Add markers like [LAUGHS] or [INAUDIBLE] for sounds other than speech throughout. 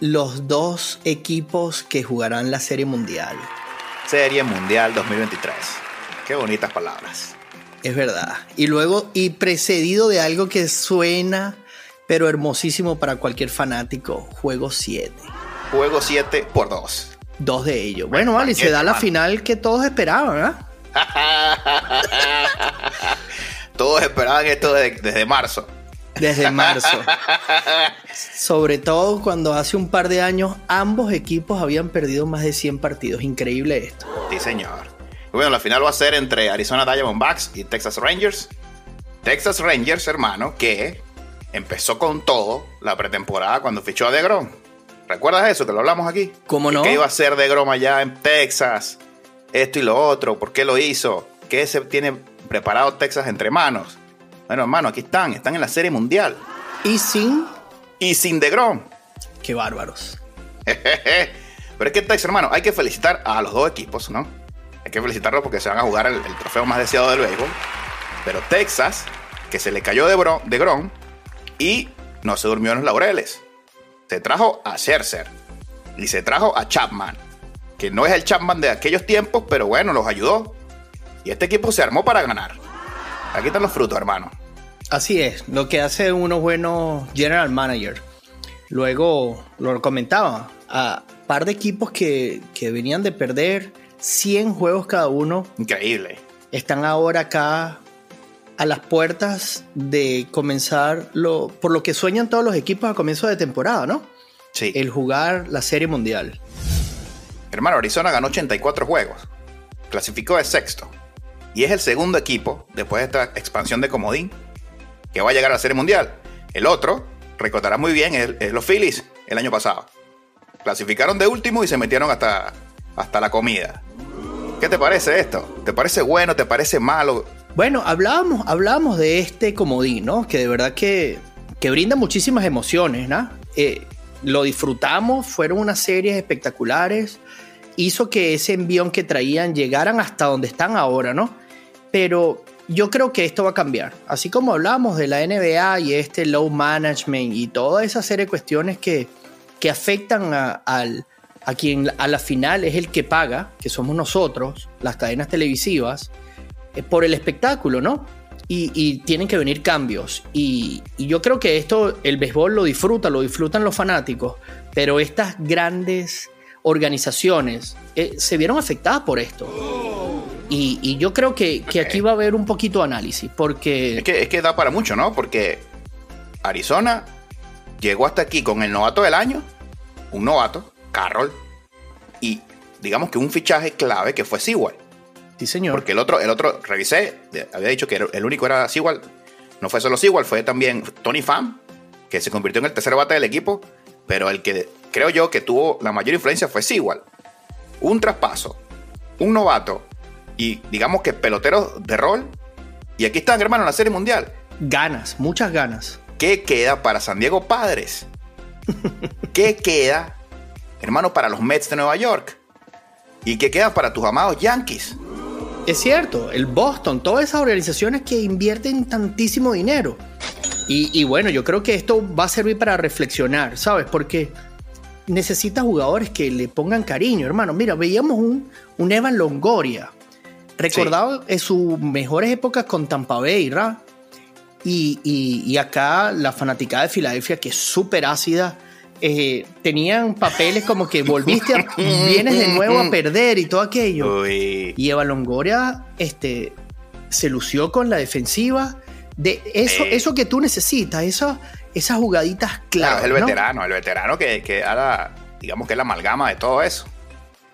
los dos equipos que jugarán la Serie Mundial. Serie Mundial 2023. Qué bonitas palabras. Es verdad. Y luego, y precedido de algo que suena, pero hermosísimo para cualquier fanático, Juego 7. Juego 7 por 2. Dos de ellos. Bueno, vale, se da la final que todos esperaban, ¿ah? [LAUGHS] todos esperaban esto desde marzo desde marzo. Sobre todo cuando hace un par de años ambos equipos habían perdido más de 100 partidos. Increíble esto. Sí, señor. Bueno, la final va a ser entre Arizona Diamondbacks y Texas Rangers. Texas Rangers, hermano, que empezó con todo la pretemporada cuando fichó a DeGrom. ¿Recuerdas eso? Que lo hablamos aquí. ¿Cómo no? ¿Qué iba a hacer DeGrom allá en Texas? Esto y lo otro. ¿Por qué lo hizo? ¿Qué se tiene preparado Texas entre manos? Bueno, hermano, aquí están, están en la Serie Mundial. Y sin. Y sin DeGrom. Qué bárbaros. [LAUGHS] Pero es que, Texas, hermano, hay que felicitar a los dos equipos, ¿no? Hay que felicitarlos porque se van a jugar el, trofeo más deseado del béisbol. Pero Texas, que se le cayó de, Bron, de Grom y no se durmió en los laureles. Se trajo a Scherzer y se trajo a Chapman, que no es el Chapman de aquellos tiempos, pero bueno, los ayudó. Y este equipo se armó para ganar. Aquí están los frutos, hermano. Así es, lo que hace unos buenos general manager. Luego lo comentaba, a par de equipos que, venían de perder 100 juegos cada uno. Increíble. Están ahora acá a las puertas de comenzar lo, por lo que sueñan todos los equipos a comienzo de temporada, ¿no? Sí. El jugar la Serie Mundial. Hermano, Arizona ganó 84 juegos. Clasificó de sexto. Y es el segundo equipo, después de esta expansión de Comodín, que va a llegar a la Serie Mundial. El otro, recordará muy bien, es, los Phillies el año pasado. Clasificaron de último y se metieron hasta, hasta la comida. ¿Qué te parece esto? ¿Te parece bueno? ¿Te parece malo? Bueno, hablábamos, hablábamos de este comodín, ¿no? Que de verdad que, que brinda muchísimas emociones, ¿no? Eh, lo disfrutamos, fueron unas series espectaculares, hizo que ese envión que traían llegaran hasta donde están ahora, ¿no? Pero yo creo que esto va a cambiar. Así como hablamos de la NBA y este low management y toda esa serie de cuestiones que, que afectan a, a quien a la final es el que paga, que somos nosotros, las cadenas televisivas, eh, por el espectáculo, ¿no? Y, tienen que venir cambios. Y, y, yo creo que esto, el béisbol lo disfruta, lo disfrutan los fanáticos, pero estas grandes organizaciones eh, se vieron afectadas por esto. Y, yo creo que, aquí va a haber un poquito de análisis, porque... Es que, es que da para mucho, ¿no? Porque Arizona llegó hasta aquí con el novato del año, un novato, Carroll, y digamos que un fichaje clave que fue Sewell. Sí, señor. Porque el otro, el otro, revisé, había dicho que el único era Sewell. No fue solo Sewell, fue también Tony Pham, que se convirtió en el tercer bate del equipo, pero el que creo yo que tuvo la mayor influencia fue Sewell. Un traspaso, un novato y digamos que peloteros de rol. Y aquí están, hermano, en la Serie Mundial. Ganas, muchas ganas. ¿Qué queda para San Diego Padres? [LAUGHS] ¿Qué queda, hermano, para los Mets de Nueva York? ¿Y qué queda para tus amados Yankees? Es cierto, el Boston, todas esas organizaciones que invierten tantísimo dinero. Y, y, bueno, yo creo que esto va a servir para reflexionar, ¿sabes? Porque necesita jugadores que le pongan cariño, hermano. Mira, veíamos un, un Evan Longoria, recordado en sus mejores épocas con Tampa Bay, ¿verdad? Y, acá la fanaticada de Filadelfia, que es súper ácida, eh, tenían papeles como que volviste, a, [LAUGHS] vienes de nuevo a perder y todo aquello. Y Eva Longoria este, se lució con la defensiva. De eso, eso que tú necesitas, eso, esas jugaditas claras. Claro, es el veterano, el veterano que, que digamos que es la amalgama de todo eso.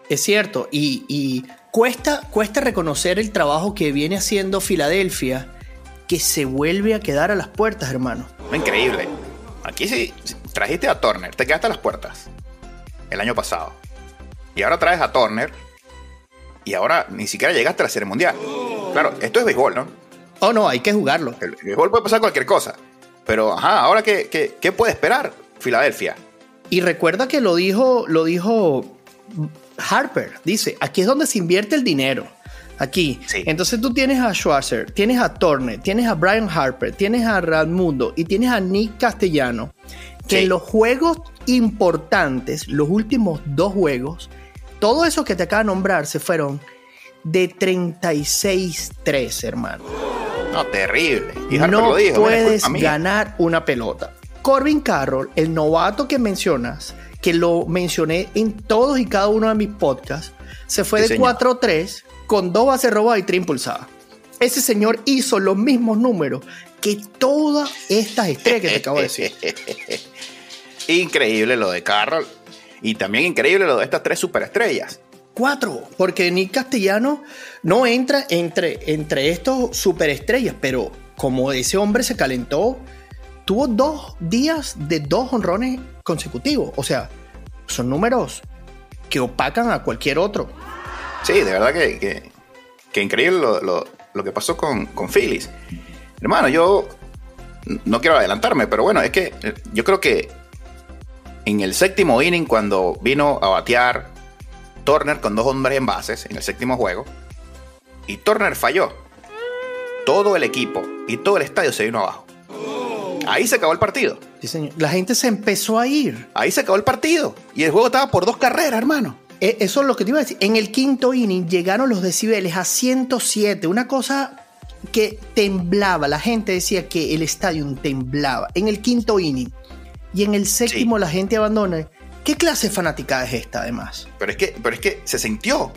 Es cierto, y cuesta, cuesta reconocer el trabajo que viene haciendo Filadelfia, que se vuelve a quedar a las puertas, hermano. Increíble. Aquí sí, trajiste a Turner, te quedaste a las puertas. el año pasado. Y ahora traes a Turner. Y ahora ni siquiera llegaste a la Serie Mundial. Claro, esto es béisbol, ¿no? Oh, no, hay que jugarlo. El béisbol puede pasar cualquier cosa. Pero, ajá, ahora qué, qué, qué puede esperar Filadelfia? Y recuerda que lo dijo, lo dijo Harper. Dice, aquí es donde se invierte el dinero. Aquí. Entonces tú tienes a Schwarzer, tienes a Turner, tienes a Brian Harper, tienes a Radmundo y tienes a Nick Castellano. Que en los juegos importantes, los últimos dos juegos, todo eso que te acaba de nombrar se fueron de 36-3, hermano. No, terrible. Y no lo dijo, puedes ganar una pelota. Corbin Carroll, el novato que mencionas, que lo mencioné en todos y cada uno de mis podcasts, se fue de 4-3 con dos bases robadas y tres impulsadas. Ese señor hizo los mismos números que todas estas estrellas que te acabo de decir. [LAUGHS] increíble lo de Carroll y también increíble lo de estas tres superestrellas. Cuatro, porque Nick Castellano no entra entre, entre estos superestrellas, pero como ese hombre se calentó, tuvo dos días de dos honrones consecutivos. O sea, son números que opacan a cualquier otro. Sí, de verdad que, que, increíble lo, que pasó con, con Phillies. Hermano, yo no quiero adelantarme, pero bueno, es que eh, yo creo que en el séptimo inning, cuando vino a batear Turner con dos hombres en bases en el séptimo juego, y Turner falló, todo el equipo y todo el estadio se vino abajo. Ahí se acabó el partido. Sí, señor. La gente se empezó a ir. Ahí se acabó el partido. Y el juego estaba por dos carreras, hermano. Eh, eso es lo que te iba a decir. En el quinto inning llegaron los decibeles a 107. Una cosa que temblaba. La gente decía que el estadio temblaba. En el quinto inning. Y en el séptimo la gente abandona. ¿Qué clase de fanática es esta, además? Pero es que, pero es que se sintió.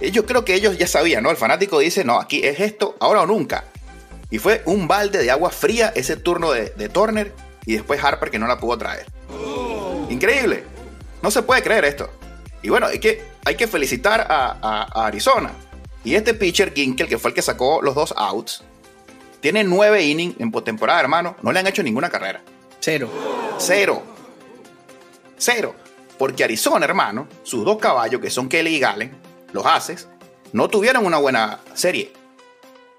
Eh, yo creo que ellos ya sabían, ¿no? El fanático dice, no, aquí es esto, ahora o nunca. Y fue un balde de agua fría ese turno de, Turner y después Harper que no la pudo traer. Increíble. No se puede creer esto. Y bueno, hay que, hay que felicitar a, Arizona. Y este pitcher, Ginkel, que fue el que sacó los dos outs, tiene nueve innings en postemporada, hermano. No le han hecho ninguna carrera. Cero. Cero. Cero. Porque Arizona, hermano, sus dos caballos, que son Kelly y Galen, los haces, no tuvieron una buena serie.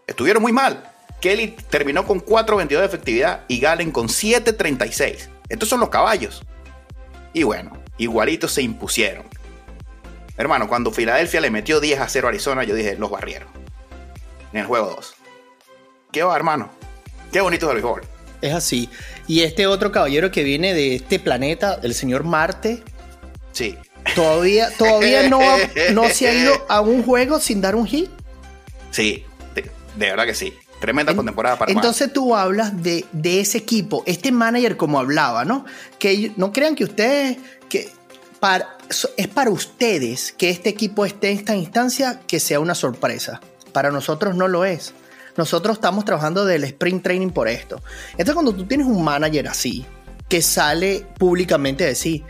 Estuvieron muy mal. Kelly terminó con 4.22 de efectividad y Galen con 7.36. Estos son los caballos. Y bueno, igualitos se impusieron. Hermano, cuando Filadelfia le metió 10 a 0 a Arizona, yo dije, los barrieron. En el juego 2. ¿Qué va, hermano? Qué bonito es el béisbol. Es así. Y este otro caballero que viene de este planeta, el señor Marte. Sí. Todavía, todavía no, no se ha [LAUGHS] ido a un juego sin dar un hit. Sí, de verdad que sí. Tremenda temporada para Entonces tú hablas de, ese equipo, este manager como hablaba, ¿no? Que no crean que ustedes, que para, es para ustedes que este equipo esté en esta instancia que sea una sorpresa. Para nosotros no lo es. Nosotros estamos trabajando del sprint training por esto. Entonces cuando tú tienes un manager así, que sale públicamente a decir,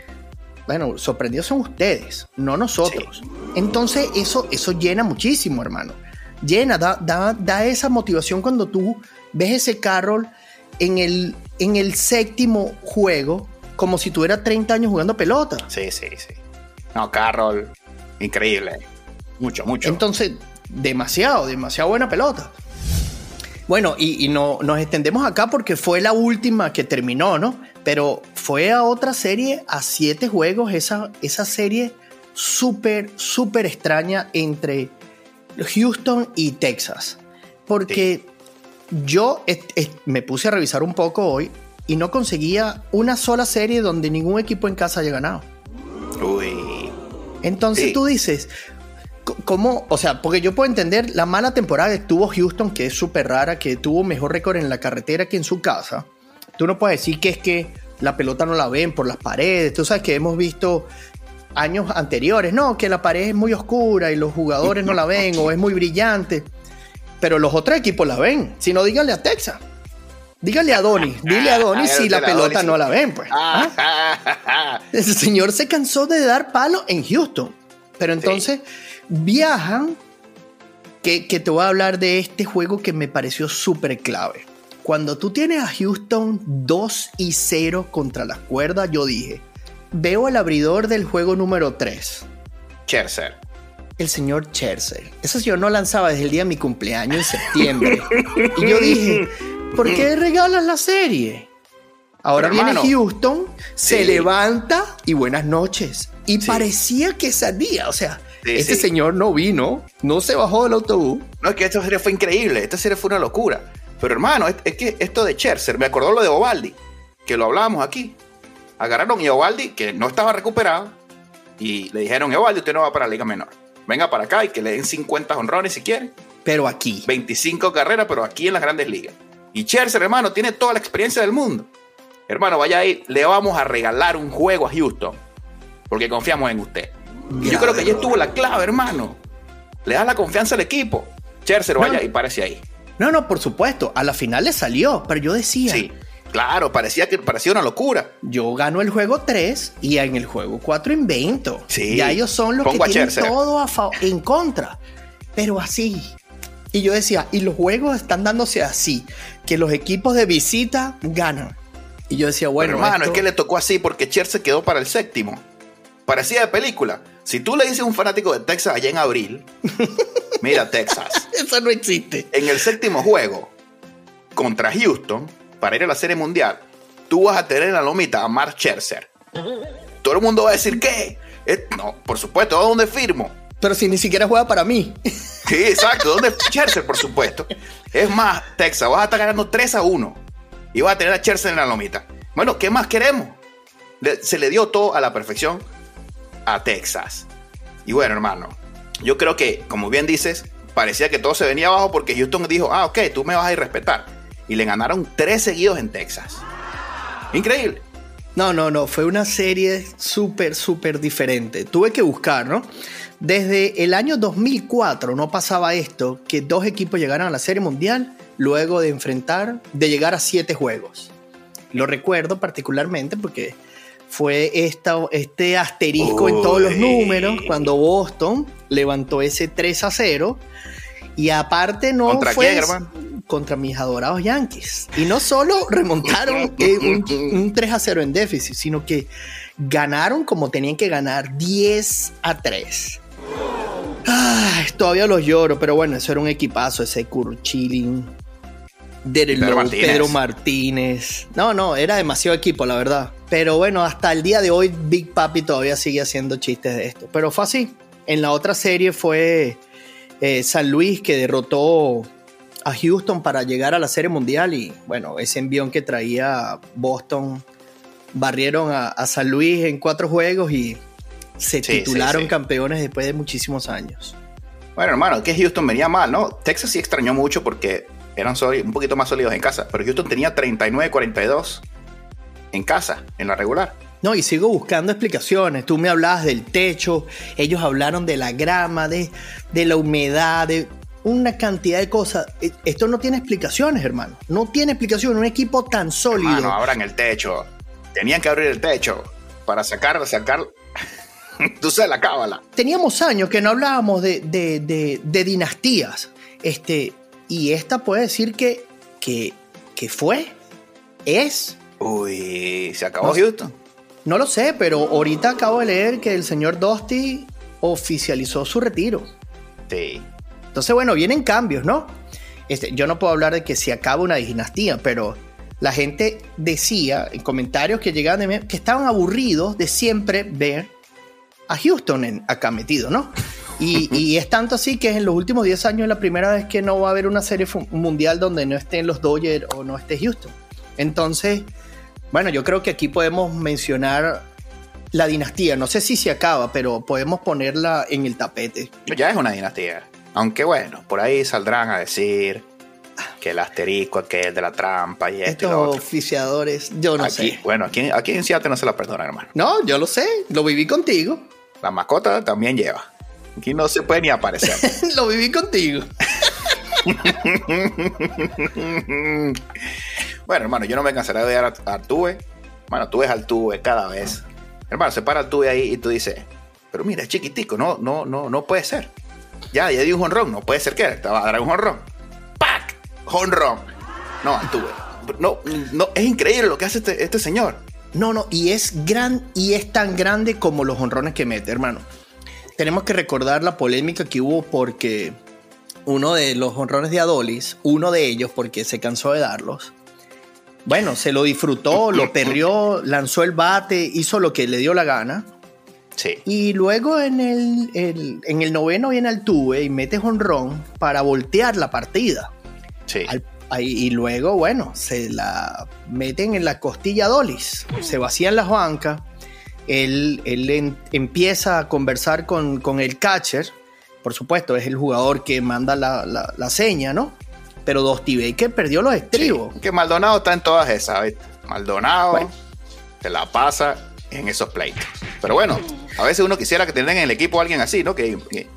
bueno, sorprendidos son ustedes, no nosotros. Entonces eso, eso llena muchísimo, hermano llena, da, da, esa motivación cuando tú ves ese Carroll en el, en el séptimo juego como si tuviera 30 años jugando pelota. Sí, sí, sí. No, Carroll, increíble. Mucho, mucho. Entonces, demasiado, demasiado buena pelota. Bueno, y, no, nos extendemos acá porque fue la última que terminó, ¿no? Pero fue a otra serie, a siete juegos, esa, esa serie súper, súper extraña entre Houston y Texas. Porque yo me puse a revisar un poco hoy y no conseguía una sola serie donde ningún equipo en casa haya ganado. Uy. Entonces tú dices, ¿cómo? O sea, porque yo puedo entender la mala temporada que tuvo Houston, que es súper rara, que tuvo mejor récord en la carretera que en su casa. Tú no puedes decir que es que la pelota no la ven por las paredes. Tú sabes que hemos visto años anteriores, no, que la pared es muy oscura y los jugadores no la ven o es muy brillante, pero los otros equipos la ven, si no díganle a Texas. Dígale a Donny, dile a Donny [LAUGHS] si la pelota no la ven, pues. ¿Ah? [LAUGHS] El señor se cansó de dar palo en Houston. Pero entonces viajan, que, que, te voy a hablar de este juego que me pareció súper clave. Cuando tú tienes a Houston 2 y 0 contra las cuerdas, yo dije, veo el abridor del juego número 3. Scherzer. El señor Scherzer. Ese señor no lanzaba desde el día de mi cumpleaños en septiembre. y yo dije, ¿por qué regalas la serie? Ahora Pero, viene hermano, Houston, se levanta y buenas noches. Y Sí. parecía que salía. O sea, Sí, este sí. señor no vino, no se bajó del autobús. No, es que esta serie fue increíble. Esta serie fue una locura. Pero hermano, es, es que esto de Scherzer, me acordó lo de Ovaldi, que lo hablábamos aquí. Agarraron a Ovaldi, que no estaba recuperado, y le dijeron, Ovaldi, usted no va para la Liga Menor. Venga para acá y que le den 50 honrones si quiere. Pero aquí. 25 carreras, pero aquí en las grandes ligas. Y Scherzer, hermano, tiene toda la experiencia del mundo. Hermano, vaya ahí, le vamos a regalar un juego a Houston, porque confiamos en usted. Y yo creo que ahí bro. estuvo la clave, hermano. Le da la confianza al equipo. Scherzer, vaya No. ahí, parece ahí. No, no, por supuesto. A la final le salió, pero yo decía, Sí, claro, parecía que parecía una locura. yo gano el juego 3 y en el juego 4 invento. Sí. Ya ellos son los Pongo que tienen todo a en contra. Pero así. Y yo decía, y los juegos están dándose así, que los equipos de visita ganan. Y yo decía, bueno, Pero, hermano, esto- es que le tocó así porque Scherzer quedó para el séptimo. Parecía de película. Si tú le dices a un fanático de Texas allá en abril, mira [LAUGHS] Texas, eso no existe. en el séptimo juego contra Houston, para ir a la Serie Mundial, tú vas a tener en la lomita a Mark Scherzer. Todo el mundo va a decir, ¿qué? No, por supuesto, ¿a dónde firmo? Pero si ni siquiera juega para mí. Sí, exacto. ¿Dónde Scherzer, por supuesto? Es más, Texas, vas a estar ganando 3 a 1 y vas a tener a Scherzer en la lomita. Bueno, ¿qué más queremos? Se le dio todo a la perfección a Texas. Y bueno, hermano, yo creo que, como bien dices, parecía que todo se venía abajo porque Houston dijo, ah, ok, tú me vas a ir respetar. Y le ganaron tres seguidos en Texas. Increíble. No, no, no, fue una serie súper, súper diferente. Tuve que buscar, ¿no? Desde el año 2004 no pasaba esto, que dos equipos llegaran a la Serie Mundial luego de enfrentar, de llegar a siete juegos. Lo recuerdo particularmente porque fue esta, este asterisco en todos los números cuando Boston levantó ese 3 a 0 y aparte no ¿Contra fue quién, hermano? contra mis adorados Yankees. Y no solo remontaron [LAUGHS] eh, un, un 3 a 0 en déficit, sino que ganaron como tenían que ganar 10 a 3. Ay, todavía los lloro, pero bueno, eso era un equipazo, ese Curchilin, Pedro Martínez. Pedro Martínez. No, no, era demasiado equipo, la verdad. Pero bueno, hasta el día de hoy Big Papi todavía sigue haciendo chistes de esto. Pero fue así. En la otra serie fue eh, San Luis que derrotó a Houston para llegar a la Serie Mundial y bueno, ese envión que traía Boston barrieron a, a San Luis en cuatro juegos y se Sí, titularon sí, sí. campeones después de muchísimos años. Bueno, hermano, que Houston venía mal, ¿no? Texas sí extrañó mucho porque eran un poquito más sólidos en casa, pero Houston tenía 39-42 en casa, en la regular. No, y sigo buscando explicaciones. Tú me hablabas del techo, ellos hablaron de la grama, de, de la humedad, de una cantidad de cosas. E- Esto no tiene explicaciones, hermano. No tiene explicación. Un equipo tan sólido. Mano, abran el techo. Tenían que abrir el techo para sacar, sacar. [LAUGHS] Tú sabes la cábala. Teníamos años que no hablábamos de, de- de- de dinastías. Este, y esta puede decir que, que, que fue, es. Uy, se acabó No. Houston. No lo sé, pero ahorita acabo de leer que el señor Dusty oficializó su retiro. Sí. Entonces, bueno, vienen cambios, ¿no? Este, yo no puedo hablar de que se acaba una dinastía, pero la gente decía en comentarios que llegaban de mí que estaban aburridos de siempre ver a Houston en- acá metido, ¿no? Y, y [LAUGHS] es tanto así que en los últimos 10 años es la primera vez que no va a haber una serie mundial donde no estén los Dodgers o no esté Houston. Entonces, bueno, yo creo que aquí podemos mencionar la dinastía. No sé si se acaba, pero podemos ponerla en el tapete. Ya es una dinastía. Aunque bueno, por ahí saldrán a decir que el asterisco aquel de la trampa y esto y lo Estos otro. oficiadores, yo no aquí, sé. bueno, aquí, aquí en Seattle no se la perdonan, hermano. No, yo lo sé, lo viví contigo. La mascota también lleva. Aquí no se puede ni aparecer. [LAUGHS] lo viví contigo. [LAUGHS] bueno, hermano, yo no me cansaré de ver a Artube. Bueno, tú ves al Tuve cada vez. Hermano, se para Artube ahí y tú dices, pero mira, es chiquitico, no, no, no, no puede ser. Ya, ya di un jonrón, no puede ser que te va a dar un jonrón. ¡Pac! Jonrón. No, Artube. No, no, es increíble lo que hace este, este señor. No, no, y es gran y es tan grande como los honrones que mete, hermano. Tenemos que recordar la polémica que hubo porque uno de los honrones de Adolis, uno de ellos porque se cansó de darlos. Bueno, se lo disfrutó, lo [COUGHS] perrió, lanzó el bate, hizo lo que le dio la gana. Sí. Y luego en el, el- en el noveno viene Altuve y mete honrón para voltear la partida. Sí. Al- ahí- y luego, bueno, se la meten en la costilla Dolis, se vacían las bancas, él, él en- empieza a conversar con, con el catcher, por supuesto, es el jugador que manda la, la- la seña, ¿no? Pero Dusty Baker perdió los estribos. Que Maldonado está en todas esas. Maldonado Bueno. se la pasa en esos pleitos. Pero bueno, a veces uno quisiera que tengan en el equipo a alguien así, ¿no? Que, que-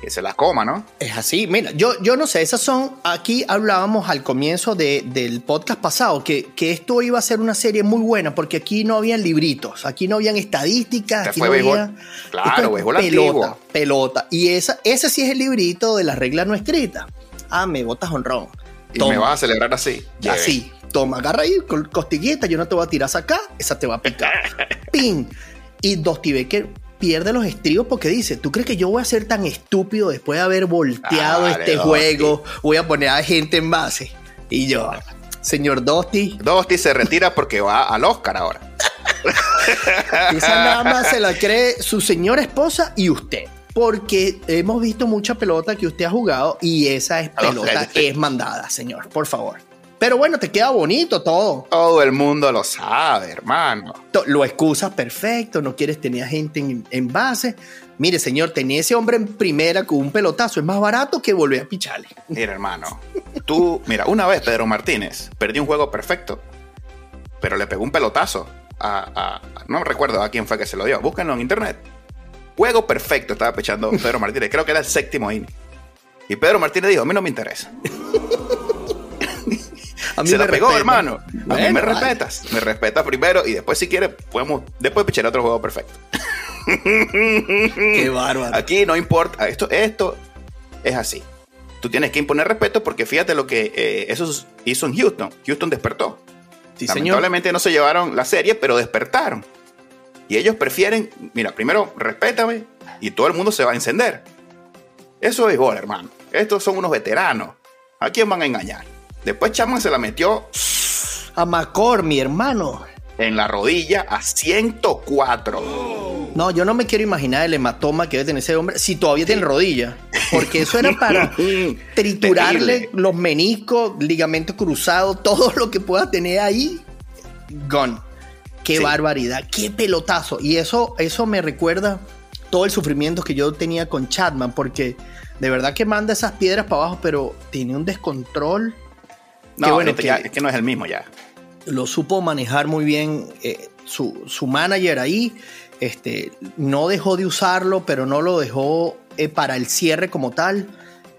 que se las coma, ¿no? Es así, mira, yo, yo no sé, esas son, aquí hablábamos al comienzo de- del podcast pasado, que, que esto iba a ser una serie muy buena, porque aquí no habían libritos, aquí no habían estadísticas, Este aquí fue no béisbol. había... Claro, es pelota, antiguo. pelota. Y esa, ese sí es el librito de las reglas no escritas. Ah, me botas honrón. Y Toma. me vas a celebrar así. Así, toma, agarra ahí costillita, yo no te voy a tirar esa acá, esa te va a picar. [LAUGHS] ¡Pin! Y Dusty Baker pierde los estribos porque dice, ¿tú crees que yo voy a ser tan estúpido después de haber volteado este juego? Voy a poner a gente en base. Y yo, señor Dusty, Dosti se retira porque va al Oscar ahora. [LAUGHS] esa nada más se la cree su señora esposa y usted. Porque hemos visto mucha pelota que usted ha jugado y esa es pelota, es mandada, señor, por favor. Pero bueno, te queda bonito todo. Todo el mundo lo sabe, hermano. Lo excusas perfecto, no quieres tener gente en, en base. Mire, señor, tenía ese hombre en primera con un pelotazo. Es más barato que volver a picharle. Mira, hermano. Tú, mira, una vez Pedro Martínez perdió un juego perfecto, pero le pegó un pelotazo a, a- a- no recuerdo a quién fue que se lo dio. Búsquenlo en internet. Juego perfecto estaba pechando Pedro Martínez. Creo que era el séptimo inning. Y Pedro Martínez dijo, a mí no me interesa. [LAUGHS] A mí se me la pegó, respeta. hermano. A mí me vale. respetas. Me respetas primero y después si quieres podemos después pichar otro juego perfecto. Qué bárbaro. Aquí no importa. Esto, esto es así. Tú tienes que imponer respeto porque fíjate lo que eh, eso hizo en Houston. Houston despertó. Sí, señor. Lamentablemente no se llevaron la serie, pero despertaron. Y ellos prefieren, mira, primero respétame y todo el mundo se va a encender. Eso es gol, hermano. Estos son unos veteranos. ¿A quién van a engañar? Después Chapman se la metió A Macor, mi hermano. en la rodilla a 104. No, yo no me quiero imaginar el hematoma que debe tener ese hombre si todavía tiene rodilla. Porque eso era para [LAUGHS] triturarle Terrible. los meniscos, ligamento cruzado, [LAUGHS] todo lo que pueda tener ahí. Gone. Qué Sí. barbaridad, qué pelotazo. Y eso, eso me recuerda todo el sufrimiento que yo tenía con Chapman, porque de verdad que manda esas piedras para abajo, pero tiene un descontrol. No, bueno que- ya- es que no es el mismo ya. lo supo manejar muy bien eh, su, su manager ahí. Este, no dejó de usarlo, pero no lo dejó eh, para el cierre como tal.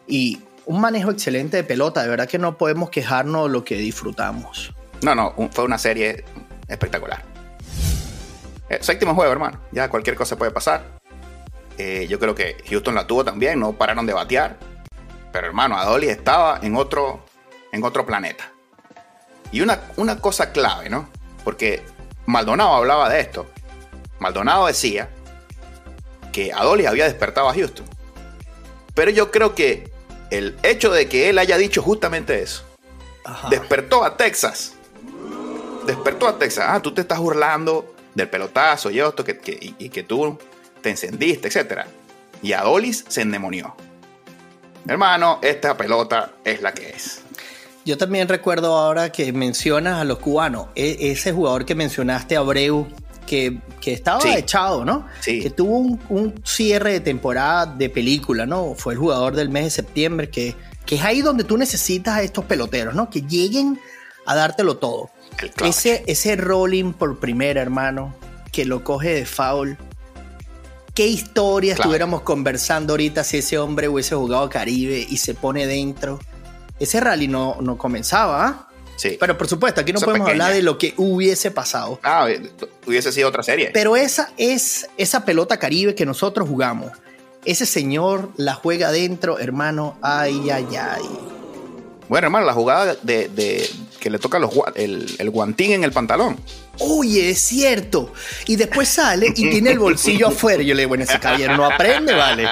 Y un manejo excelente de pelota. De verdad que no podemos quejarnos de lo que disfrutamos. No, no, un- fue una serie espectacular. Eh, séptimo juego, hermano. Ya cualquier cosa puede pasar. Eh, yo creo que Houston la tuvo también, no pararon de batear. Pero hermano, Adolis estaba en otro, en otro planeta. Y una, una cosa clave, ¿no? Porque Maldonado hablaba de esto. Maldonado decía que Adolis había despertado a Houston. Pero yo creo que el hecho de que él haya dicho justamente eso, Ajá. despertó a Texas. Despertó a Texas. Ah, tú te estás burlando del pelotazo y esto, que, que- y, y que tú te encendiste, etc. Y Adolis se endemonió. Hermano, esta pelota es la que es. Yo también recuerdo ahora que mencionas a los cubanos. E- ese jugador que mencionaste, Abreu, que, que estaba Sí. echado, ¿no? Sí. Que tuvo un, un cierre de temporada de película, ¿no? Fue el jugador del mes de septiembre, que, que es ahí donde tú necesitas a estos peloteros, ¿no? Que lleguen a dártelo todo. El. Ese, ese rolling por primera, hermano, que lo coge de foul. ¿Qué historia Claro. estuviéramos conversando ahorita si ese hombre hubiese jugado Caribe y se pone dentro? Ese rally no, no comenzaba, ¿ah? Sí. Pero por supuesto, aquí no Esa podemos pequeña. hablar de lo que hubiese pasado. Ah, eh, hubiese sido otra serie. Pero esa es esa pelota Caribe que nosotros jugamos. Ese señor la juega adentro, hermano. Ay, ay, ay. Bueno, hermano, la jugada de, de- que le toca los, el, el guantín en el pantalón. Oye, es cierto. Y después sale y tiene el bolsillo afuera. Yo le digo, bueno, ese caballero no aprende, vale.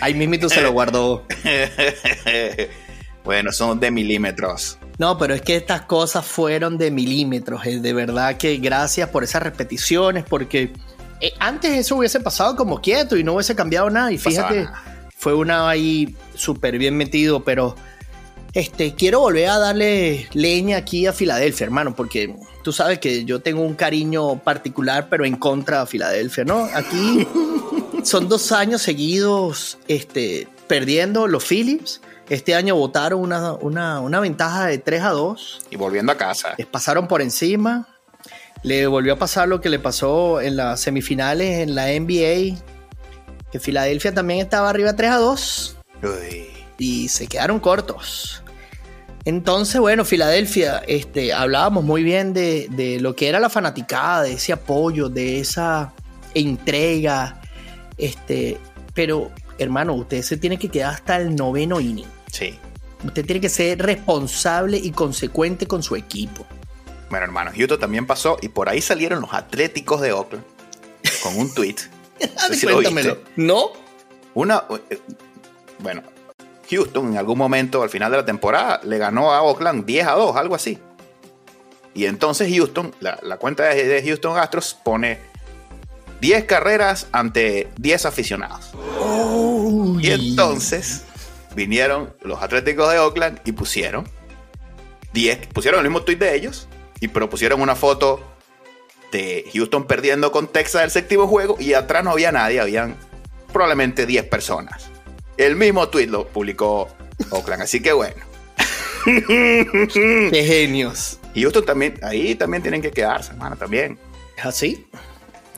Ahí mismito se lo guardó. [LAUGHS] bueno, son de milímetros. No, pero es que estas cosas fueron de milímetros. Es de verdad que gracias por esas repeticiones, porque eh, antes eso hubiese pasado como quieto y no hubiese cambiado nada. Y fíjate, fue una ahí súper bien metido, pero este, quiero volver a darle leña aquí a Filadelfia, hermano, porque tú sabes que yo tengo un cariño particular, pero en contra de Filadelfia, ¿no? Aquí [LAUGHS] son dos años seguidos este, perdiendo los Phillips. Este año votaron una, una, ventaja de 3 a 2. Y volviendo a casa. Les pasaron por encima. Le volvió a pasar lo que le pasó en las semifinales en la NBA, que Filadelfia también estaba arriba 3 a 2. Y se quedaron cortos. Entonces, bueno, Filadelfia, este, hablábamos muy bien de, de, lo que era la fanaticada, de ese apoyo, de esa entrega. Este, pero, hermano, usted se tiene que quedar hasta el noveno inning. Sí. Usted tiene que ser responsable y consecuente con su equipo. Bueno, hermano, Houston también pasó y por ahí salieron los Atléticos de Oakland con un tweet. [LAUGHS] no ¿No? Una. Eh, bueno, Houston en algún momento al final de la temporada le ganó a Oakland 10 a 2, algo así. Y entonces Houston, la, cuenta de Houston Astros pone 10 carreras ante 10 aficionados. y entonces vinieron los Atléticos de Oakland y pusieron 10, pusieron el mismo tweet de ellos y propusieron una foto de Houston perdiendo con Texas el séptimo juego y atrás no había nadie, habían probablemente 10 personas. El mismo tweet lo publicó Oakland, así que bueno. Qué genios. Y Houston también, ahí también tienen que quedarse, hermano, también. ¿Es así?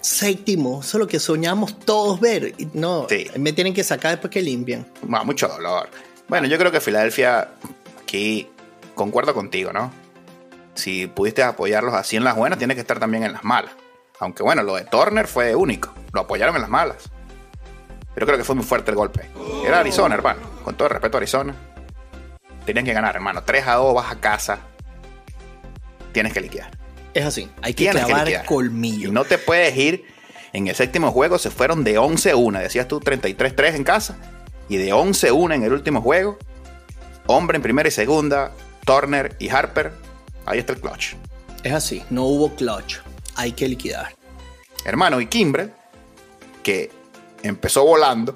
Séptimo, eso es lo que soñamos todos ver. No, me tienen que sacar después que limpian. mucho dolor. Bueno, yo creo que Filadelfia, aquí concuerdo contigo, ¿no? Si pudiste apoyarlos así en las buenas, tiene que estar también en las malas. Aunque bueno, lo de Turner fue único. Lo apoyaron en las malas. Pero creo que fue muy fuerte el golpe. Era Arizona, hermano. Con todo el respeto a Arizona. Tenían que ganar, hermano. 3 a 2, vas a casa. Tienes que liquidar. Es así, hay que clavar colmillo. Y no te puedes ir. En el séptimo juego se fueron de 11-1. Decías tú 33-3 en casa. Y de 11-1 en el último juego. Hombre en primera y segunda. Turner y Harper. Ahí está el clutch. Es así, no hubo clutch. Hay que liquidar. Hermano, y Kimbre, que empezó volando,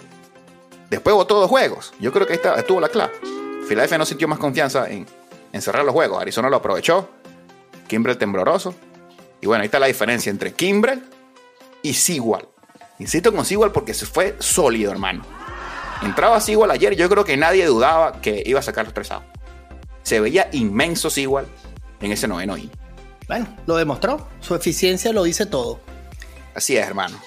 después votó dos juegos. Yo creo que ahí estuvo la clave. Philadelphia no sintió más confianza en, en cerrar los juegos. Arizona lo aprovechó Kimbrel tembloroso. Y bueno, ahí está la diferencia entre Kimbrel y Sigual. Insisto con Sigual porque se fue sólido, hermano. Entraba Sigual ayer yo creo que nadie dudaba que iba a sacar los tres Se veía inmenso Sigual en ese noveno y Bueno, lo demostró. Su eficiencia lo dice todo. Así es, hermano.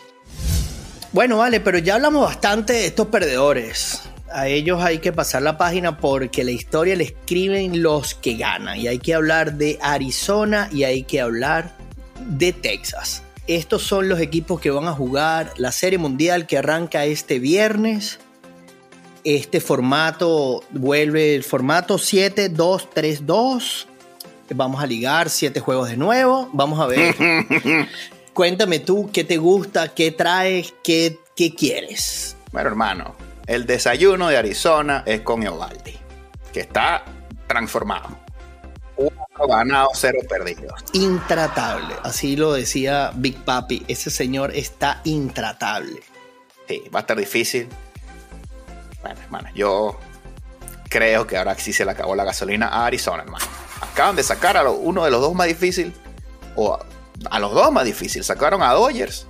Bueno, vale, pero ya hablamos bastante de estos perdedores a ellos hay que pasar la página porque la historia la escriben los que ganan. Y hay que hablar de Arizona y hay que hablar de Texas. Estos son los equipos que van a jugar la Serie Mundial que arranca este viernes. Este formato vuelve el formato 7-2-3-2. Vamos a ligar siete juegos de nuevo. Vamos a ver. [LAUGHS] Cuéntame tú qué te gusta, qué traes, qué, qué quieres. Bueno, hermano, el desayuno de Arizona es con Eovaldi, que está transformado. Cuatro ganados, cero perdidos. Intratable, así lo decía Big Papi. Ese señor está intratable. Sí, va a estar difícil. Bueno, hermano, yo creo que ahora sí se le acabó la gasolina a Arizona, hermano. Acaban de sacar a uno de los dos más difíciles, o a, los dos más difíciles. Sacaron a Dodgers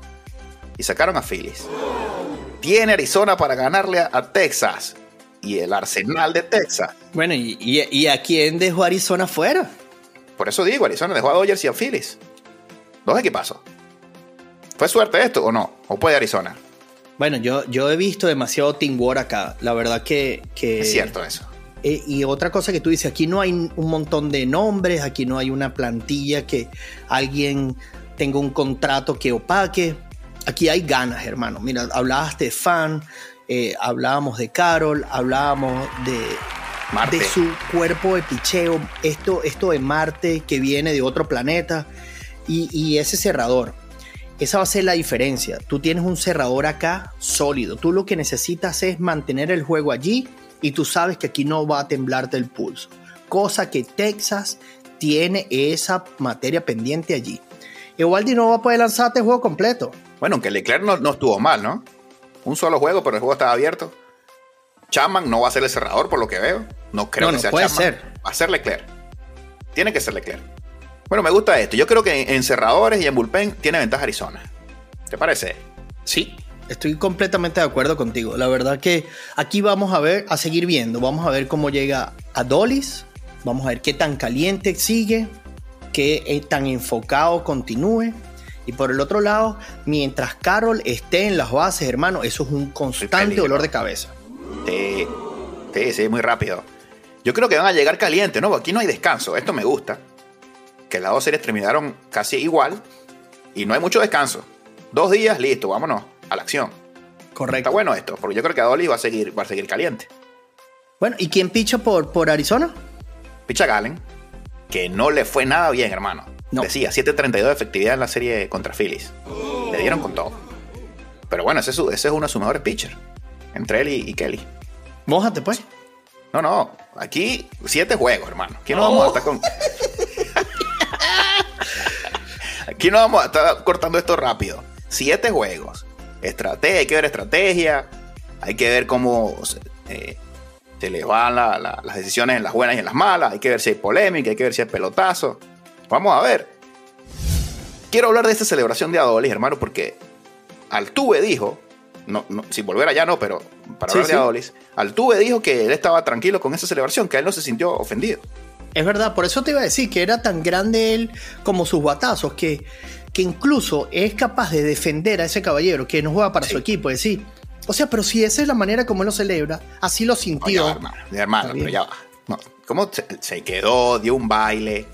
y sacaron a Phillies tiene Arizona para ganarle a, Texas y el arsenal de Texas. Bueno, ¿y, a quién dejó Arizona fuera? Por eso digo, Arizona dejó a Dodgers y a Phillies. Dos equipazos. ¿Fue suerte esto o no? ¿O puede Arizona? Bueno, yo, yo he visto demasiado Team War acá. La verdad que... es cierto eso. Eh, y otra cosa que tú dices, aquí no hay un montón de nombres, aquí no hay una plantilla que alguien tenga un contrato que opaque aquí hay ganas, hermano. Mira, hablabas de Fan, eh, hablábamos de Carol, hablábamos de, de su cuerpo de picheo, esto, esto de Marte que viene de otro planeta y, y ese cerrador. Esa va a ser la diferencia. Tú tienes un cerrador acá sólido. Tú lo que necesitas es mantener el juego allí y tú sabes que aquí no va a temblarte el pulso. Cosa que Texas tiene esa materia pendiente allí. Evaldi no va a poder lanzarte el juego completo. Bueno, aunque Leclerc no, no estuvo mal, ¿no? Un solo juego, pero el juego estaba abierto. Chapman no va a ser el cerrador, por lo que veo. No creo que sea puede ser. Va a ser Leclerc. Tiene que ser Leclerc. Bueno, me gusta esto. Yo creo que en cerradores y en bullpen tiene ventaja Arizona. ¿Te parece? Sí, estoy completamente de acuerdo contigo. La verdad que aquí vamos a ver, a seguir viendo. Vamos a ver cómo llega a Dolis. Vamos a ver qué tan caliente sigue, qué tan enfocado continúe. Y por el otro lado, mientras Carol esté en las bases, hermano, eso es un constante dolor de cabeza. Sí, sí, sí, muy rápido. Yo creo que van a llegar calientes, ¿no? Aquí no hay descanso. Esto me gusta que las dos series terminaron casi igual y no hay mucho descanso. Dos días, listo, vámonos a la acción. Correcto. Está bueno esto, porque yo creo que Adoli va a seguir, va a seguir caliente. Bueno, ¿y quién picha por, por Arizona? Picha Galen, que no le fue nada bien, hermano. No. Decía 7.32 de efectividad en la serie contra Phillies. Le dieron con todo. Pero bueno, ese es, ese es uno de sus mejores pitchers. Entre él y, Kelly. Mójate, pues. No, no. Aquí, siete juegos, hermano. Aquí no vamos a estar con. [LAUGHS] Aquí no vamos a estar cortando esto rápido. Siete juegos. Estrategia, hay que ver estrategia. Hay que ver cómo eh, se le van las decisiones en las buenas y en las malas. Hay que ver si hay polémica, hay que ver si hay pelotazo. Vamos a ver. Quiero hablar de esta celebración de Adolis, hermano, porque Altuve dijo, no, sin volver allá no, pero para hablar de Adolis, Altuve dijo que él estaba tranquilo con esa celebración, que él no se sintió ofendido. Es verdad, por eso te iba a decir que era tan grande él como sus batazos, que, que incluso es capaz de defender a ese caballero que no juega para su equipo, es decir, o sea, pero si esa es la manera como él lo celebra, así lo sintió. hermano, hermano pero ya va. ¿Cómo se, quedó, dio un baile,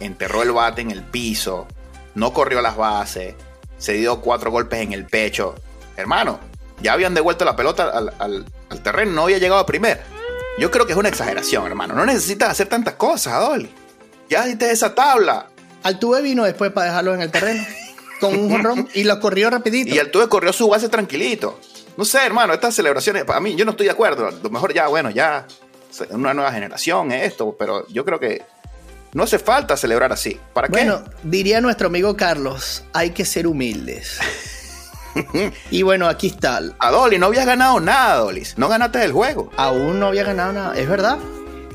enterró el bate en el piso, no corrió las bases, se dio cuatro golpes en el pecho? Hermano, ya habían devuelto la pelota al, al terreno, no había llegado a primer. Yo creo que es una exageración, hermano. No necesitas hacer tantas cosas, Dolly. Ya diste esa tabla. Altuve vino después para dejarlo en el terreno con un jonrón y lo corrió rapidito. Y Altuve corrió su base tranquilito. No sé, hermano, estas celebraciones, para mí, yo no estoy de acuerdo. A lo mejor ya, bueno, ya una nueva generación esto, pero yo creo que no hace falta celebrar así. ¿Para qué? Bueno, diría nuestro amigo Carlos, hay que ser humildes. [LAUGHS] y bueno, aquí está. A Dolly, no habías ganado nada, Dolly. No ganaste el juego. Aún no había ganado nada, es verdad.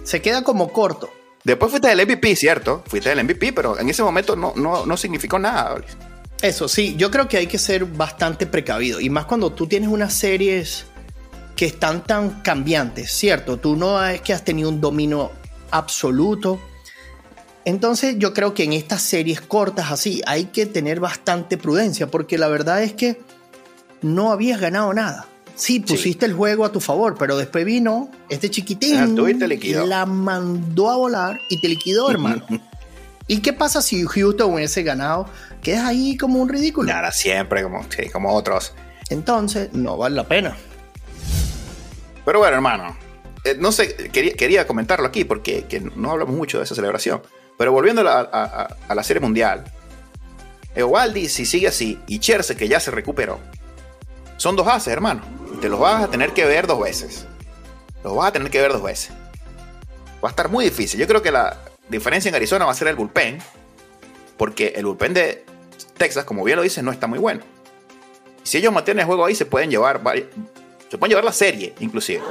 Se queda como corto. Después fuiste el MVP, ¿cierto? Fuiste el MVP, pero en ese momento no, no, significó nada. Eso, sí, yo creo que hay que ser bastante precavido. Y más cuando tú tienes unas series que están tan cambiantes, ¿cierto? Tú no es que has tenido un dominio absoluto. Entonces yo creo que en estas series cortas así hay que tener bastante prudencia porque la verdad es que no habías ganado nada. Sí, pusiste el juego a tu favor, pero después vino este chiquitín, la mandó a volar y te liquidó, hermano. [LAUGHS] ¿Y qué pasa si Houston hubiese ganado? Quedas ahí como un ridículo. Nada, siempre como, como otros. Entonces, no vale la pena. Pero bueno, hermano, eh, no sé, quería, comentarlo aquí porque no hablamos mucho de esa celebración. Pero volviendo a, la Serie Mundial, Eovaldi, si sigue así, y Cherse, que ya se recuperó, son dos haces, hermano. Y te los vas a tener que ver dos veces. Los vas a tener que ver dos veces. Va a estar muy difícil. Yo creo que la diferencia en Arizona va a ser el bullpen. Porque el bullpen de Texas, como bien lo dice, no está muy bueno. si ellos mantienen el juego ahí, se pueden llevar, se pueden llevar la serie, inclusive.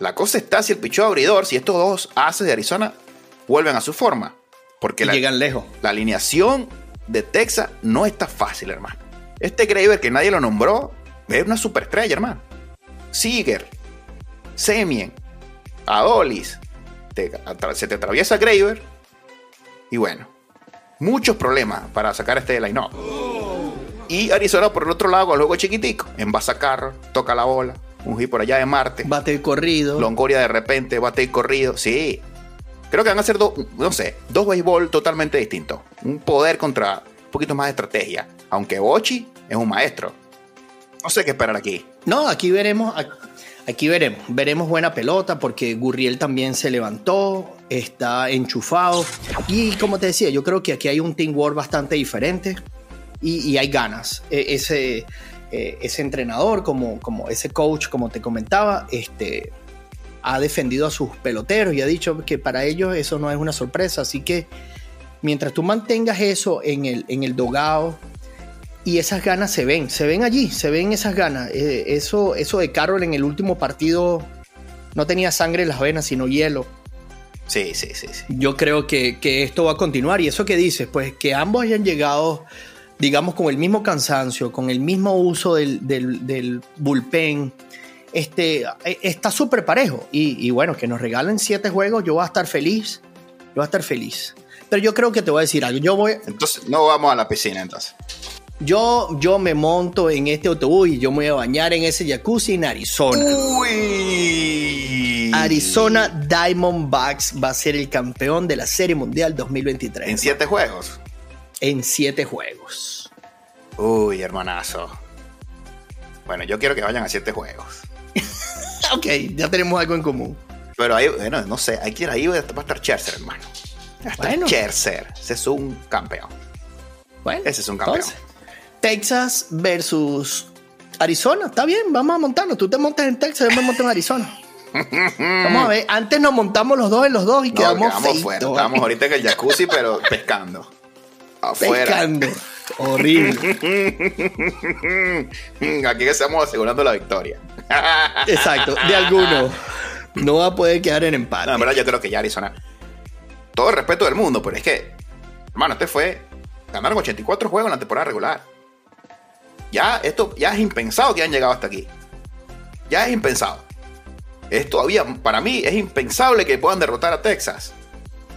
La cosa está si el pichó abridor, si estos dos haces de Arizona vuelven a su forma. Porque la, llegan lejos. La alineación de Texas no está fácil, hermano. Este Graver que nadie lo nombró es una superestrella, hermano. Seager, Semien, Adolis, se te atraviesa Graver. Y bueno, muchos problemas para sacar este line-up. Y Arizona por el otro lado, luego chiquitico, envasa carro, toca la bola, un hit por allá de Marte. Bate el corrido. Longoria de repente, bate el corrido. Sí. Creo que van a ser dos, no sé, dos béisbol totalmente distintos. Un poder contra poquito más de estrategia. Aunque Bochi es un maestro. No sé qué esperar aquí. No, aquí veremos. Aquí veremos, veremos buena pelota porque Gurriel también se levantó, está enchufado y como te decía, yo creo que aquí hay un teamwork bastante diferente y, hay ganas. E, ese, e, ese entrenador, como, como ese coach, como te comentaba, este, ha defendido a sus peloteros y ha dicho que para ellos eso no es una sorpresa, así que mientras tú mantengas eso en el, en el dogado, y esas ganas se ven, se ven allí, se ven esas ganas. Eh, eso, eso de Carroll en el último partido no tenía sangre en las venas, sino hielo. Sí, sí, sí. sí. Yo creo que, esto va a continuar. Y eso que dices, pues que ambos hayan llegado, digamos, con el mismo cansancio, con el mismo uso del, del, bullpen, este, e, está súper parejo. Y, y, bueno, que nos regalen siete juegos, yo voy a estar feliz. Yo voy a estar feliz. Pero yo creo que te voy a decir algo. Yo voy. Entonces, no vamos a la piscina, entonces. Yo, yo me monto en este autobús y yo me voy a bañar en ese jacuzzi en Arizona. Uy. Arizona Diamondbacks va a ser el campeón de la Serie Mundial 2023. ¿En siete juegos? En siete juegos. Uy, hermanazo. Bueno, yo quiero que vayan a siete juegos. [LAUGHS] ok, ya tenemos algo en común. Pero ahí, bueno, no sé, hay que ir ahí va a estar Cherser, hermano. Bueno. Cherser, ese es un campeón. Bueno, ese es un campeón. Texas versus Arizona. Está bien, vamos a montarnos. Tú te montas en Texas, yo me monto en Arizona. [LAUGHS] Vamos a ver. Antes nos montamos los dos en los dos y quedamos, quedamos fuera. Estamos ahorita en el jacuzzi, pero [LAUGHS] pescando. Afuera. Pescando. Horrible. [LAUGHS] Aquí estamos asegurando la victoria. Exacto. De alguno. No va a poder quedar en empate. No, en verdad yo creo que ya Arizona. Todo el respeto del mundo, pero es que, hermano, este fue. Ganaron 84 juegos en la temporada regular. Ya esto ya es impensado que hayan llegado hasta aquí. Ya es impensado. Es todavía, para mí, es impensable que puedan derrotar a Texas.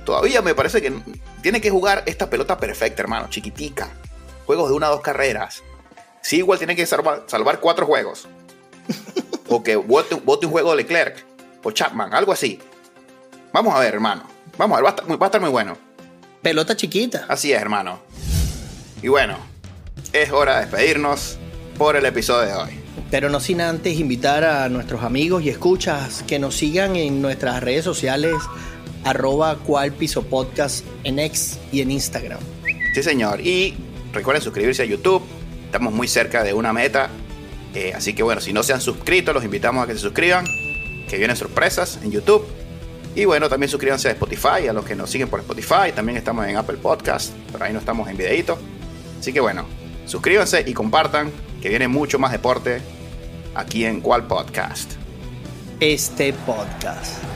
Todavía me parece que tiene que jugar esta pelota perfecta, hermano, chiquitica. Juegos de una o dos carreras. Sí, igual tiene que salvar, cuatro juegos. [LAUGHS] o que vote, un juego de Leclerc o Chapman, algo así. Vamos a ver, hermano. Vamos a ver, va a estar muy bueno. Pelota chiquita. Así es, hermano. Y bueno, es hora de despedirnos por el episodio de hoy. Pero no sin antes invitar a nuestros amigos y escuchas que nos sigan en nuestras redes sociales arroba cual piso podcast en X y en Instagram. Sí, señor. Y recuerden suscribirse a YouTube. Estamos muy cerca de una meta. Eh, así que bueno, si no se han suscrito, los invitamos a que se suscriban. Que vienen sorpresas en YouTube. Y bueno, también suscríbanse a Spotify, a los que nos siguen por Spotify. También estamos en Apple Podcast. Por ahí no estamos en videito. Así que bueno, Suscríbanse y compartan, que viene mucho más deporte aquí en Cual Podcast. Este podcast.